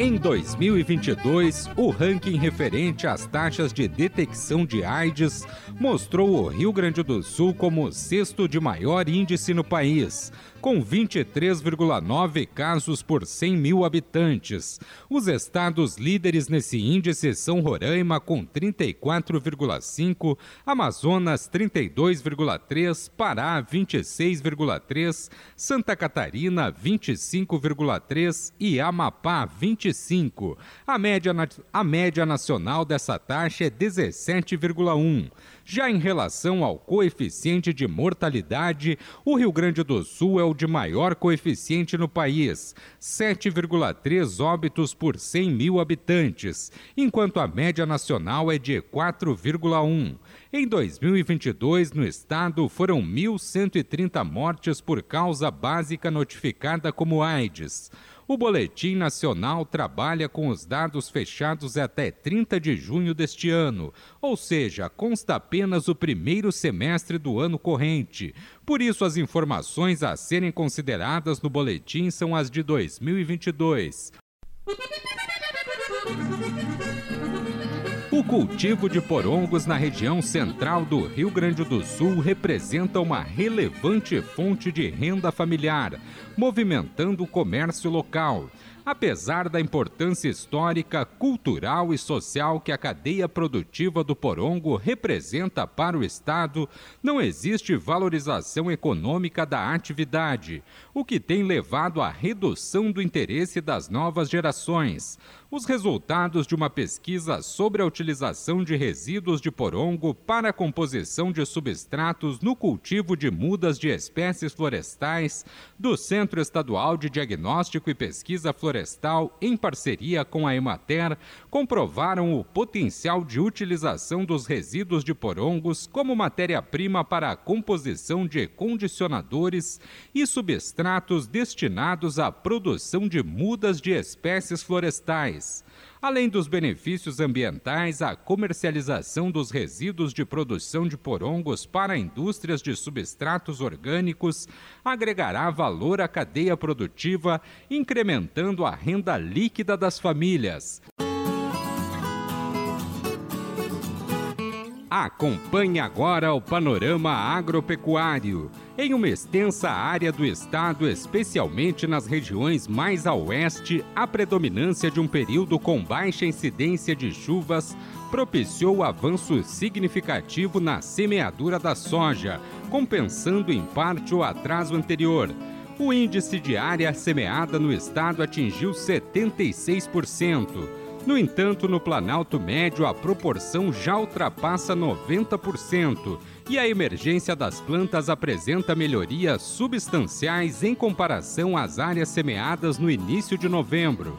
Em 2022, o ranking referente às taxas de detecção de AIDS mostrou o Rio Grande do Sul como o sexto de maior índice no país, com 23,9 casos por 100 mil habitantes. Os estados líderes nesse índice são Roraima, com 34,5, Amazonas, 32,3, Pará, 26,3, Santa Catarina, 25,3 e Amapá, 25. A média, a média nacional dessa taxa é 17,1. Já em relação ao coeficiente de mortalidade, o Rio Grande do Sul é o de maior coeficiente no país, 7,3 óbitos por 100 mil habitantes, enquanto a média nacional é de 4,1. Em 2022, no estado, foram 1.130 mortes por causa básica notificada como AIDS. O Boletim Nacional trabalha com os dados fechados até 30 de junho deste ano, ou seja, consta apenas o primeiro semestre do ano corrente. Por isso, as informações a serem consideradas no boletim são as de 2022. O cultivo de porongos na região central do Rio Grande do Sul representa uma relevante fonte de renda familiar, movimentando o comércio local. Apesar da importância histórica, cultural e social que a cadeia produtiva do porongo representa para o Estado, não existe valorização econômica da atividade, o que tem levado à redução do interesse das novas gerações. Os resultados de uma pesquisa sobre a utilização de resíduos de porongo para a composição de substratos no cultivo de mudas de espécies florestais do Centro Estadual de Diagnóstico e Pesquisa Florestal, em parceria com a Emater, comprovaram o potencial de utilização dos resíduos de porongos como matéria-prima para a composição de condicionadores e substratos destinados à produção de mudas de espécies florestais Além dos benefícios ambientais, a comercialização dos resíduos de produção de porongos para indústrias de substratos orgânicos agregará valor à cadeia produtiva, incrementando a renda líquida das famílias. Acompanhe agora o panorama agropecuário. Em uma extensa área do estado, especialmente nas regiões mais a oeste, a predominância de um período com baixa incidência de chuvas propiciou avanço significativo na semeadura da soja, compensando em parte o atraso anterior. O índice de área semeada no estado atingiu 76%. No entanto, no Planalto Médio, a proporção já ultrapassa 90% e a emergência das plantas apresenta melhorias substanciais em comparação às áreas semeadas no início de novembro.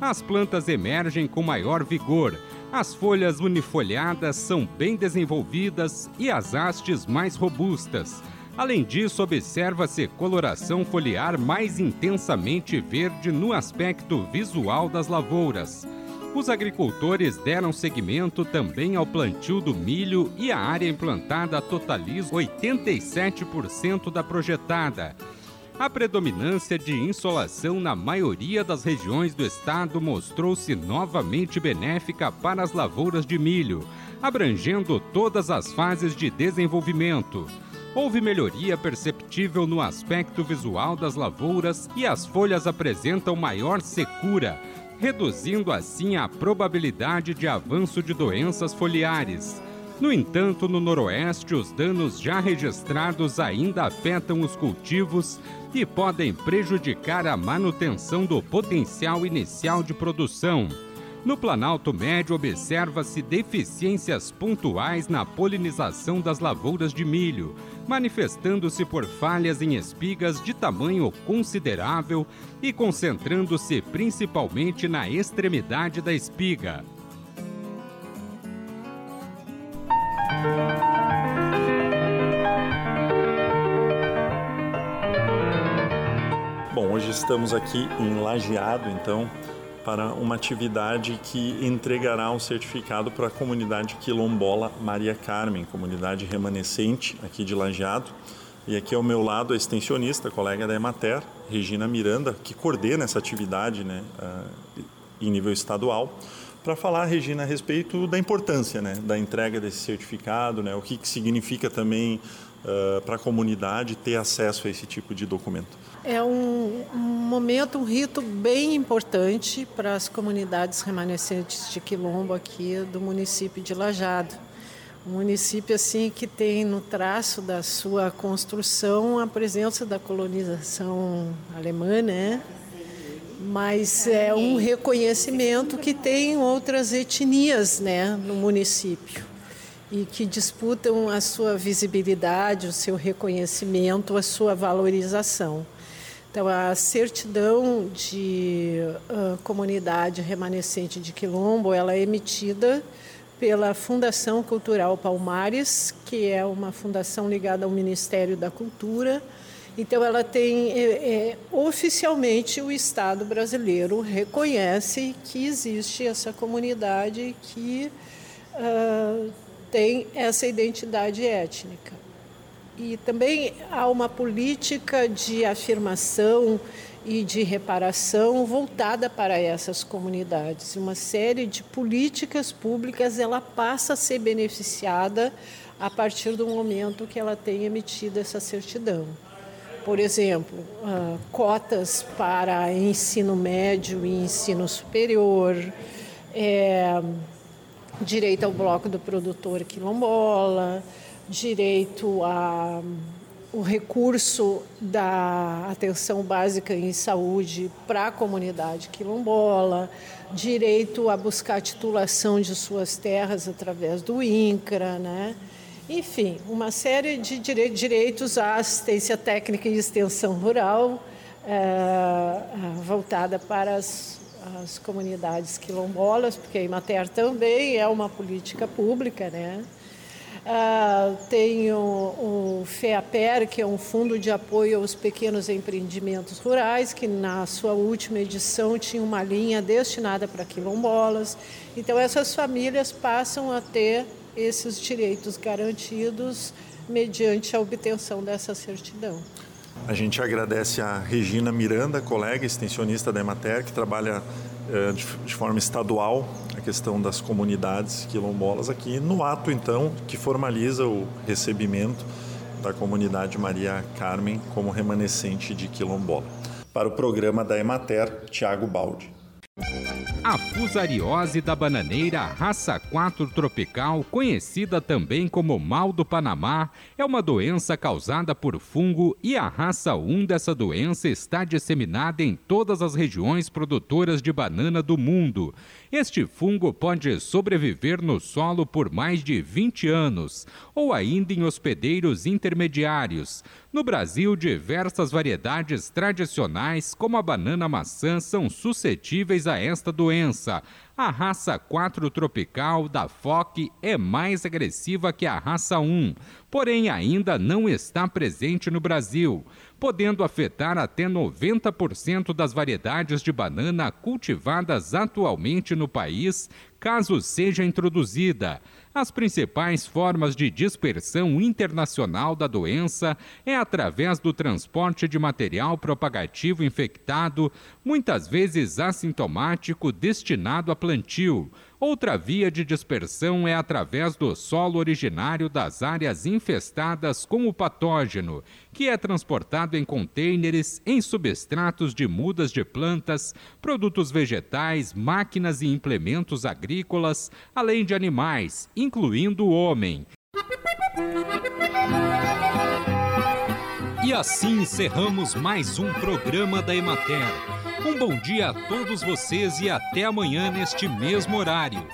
As plantas emergem com maior vigor, as folhas unifolhadas são bem desenvolvidas e as hastes mais robustas. Além disso, observa-se coloração foliar mais intensamente verde no aspecto visual das lavouras. Os agricultores deram seguimento também ao plantio do milho e a área implantada totaliza 87% da projetada. A predominância de insolação na maioria das regiões do estado mostrou-se novamente benéfica para as lavouras de milho, abrangendo todas as fases de desenvolvimento. Houve melhoria perceptível no aspecto visual das lavouras e as folhas apresentam maior secura reduzindo assim a probabilidade de avanço de doenças foliares. No entanto, no Noroeste, os danos já registrados ainda afetam os cultivos e podem prejudicar a manutenção do potencial inicial de produção. No Planalto Médio, observa-se deficiências pontuais na polinização das lavouras de milho, manifestando-se por falhas em espigas de tamanho considerável e concentrando-se principalmente na extremidade da espiga. estamos aqui em Lajeado, então, para uma atividade que entregará um certificado para a comunidade quilombola Maria Carmen, comunidade remanescente aqui de Lajeado. E aqui ao meu lado a extensionista, colega da Emater, Regina Miranda, que coordena essa atividade né, uh, em nível estadual, para falar, Regina, a respeito da importância né, da entrega desse certificado, né, o que, que significa também uh, para a comunidade ter acesso a esse tipo de documento. É um, um momento, um rito bem importante para as comunidades remanescentes de Quilombo aqui do município de Lajado um município assim que tem no traço da sua construção a presença da colonização alemã, né? Mas é um reconhecimento que tem outras etnias, né, no município e que disputam a sua visibilidade, o seu reconhecimento, a sua valorização. Então, a certidão de uh, comunidade remanescente de Quilombo, ela é emitida pela Fundação Cultural Palmares, que é uma fundação ligada ao Ministério da Cultura. Então, ela tem é, é, oficialmente o Estado brasileiro reconhece que existe essa comunidade que uh, tem essa identidade étnica. E também há uma política de afirmação e de reparação voltada para essas comunidades. Uma série de políticas públicas ela passa a ser beneficiada a partir do momento que ela tem emitido essa certidão. Por exemplo, uh, cotas para ensino médio e ensino superior, é, direito ao bloco do produtor quilombola, direito a o recurso da atenção básica em saúde para a comunidade quilombola, direito a buscar titulação de suas terras através do INCRA, né? enfim, uma série de direitos à assistência técnica e extensão rural é, voltada para as, as comunidades quilombolas, porque a Imater também é uma política pública, né? Uh, tem o, o FEAPER, que é um fundo de apoio aos pequenos empreendimentos rurais, que na sua última edição tinha uma linha destinada para quilombolas. Então, essas famílias passam a ter esses direitos garantidos mediante a obtenção dessa certidão. A gente agradece a Regina Miranda, colega extensionista da Emater, que trabalha eh, de forma estadual a questão das comunidades quilombolas aqui, no ato então que formaliza o recebimento da comunidade Maria Carmen como remanescente de quilombola. Para o programa da Emater, Tiago Baldi. Fusariose da bananeira raça 4 tropical, conhecida também como mal do Panamá, é uma doença causada por fungo e a raça 1 dessa doença está disseminada em todas as regiões produtoras de banana do mundo. Este fungo pode sobreviver no solo por mais de 20 anos ou ainda em hospedeiros intermediários. No Brasil, diversas variedades tradicionais, como a banana maçã, são suscetíveis a esta doença. A raça 4 tropical da FOC é mais agressiva que a raça 1, porém ainda não está presente no Brasil, podendo afetar até 90% das variedades de banana cultivadas atualmente no país, caso seja introduzida. As principais formas de dispersão internacional da doença é através do transporte de material propagativo infectado, muitas vezes assintomático, destinado a plantio. Outra via de dispersão é através do solo originário das áreas infestadas com o patógeno, que é transportado em contêineres, em substratos de mudas de plantas, produtos vegetais, máquinas e implementos agrícolas, além de animais, incluindo o homem. E assim encerramos mais um programa da Emater. Um bom dia a todos vocês e até amanhã neste mesmo horário.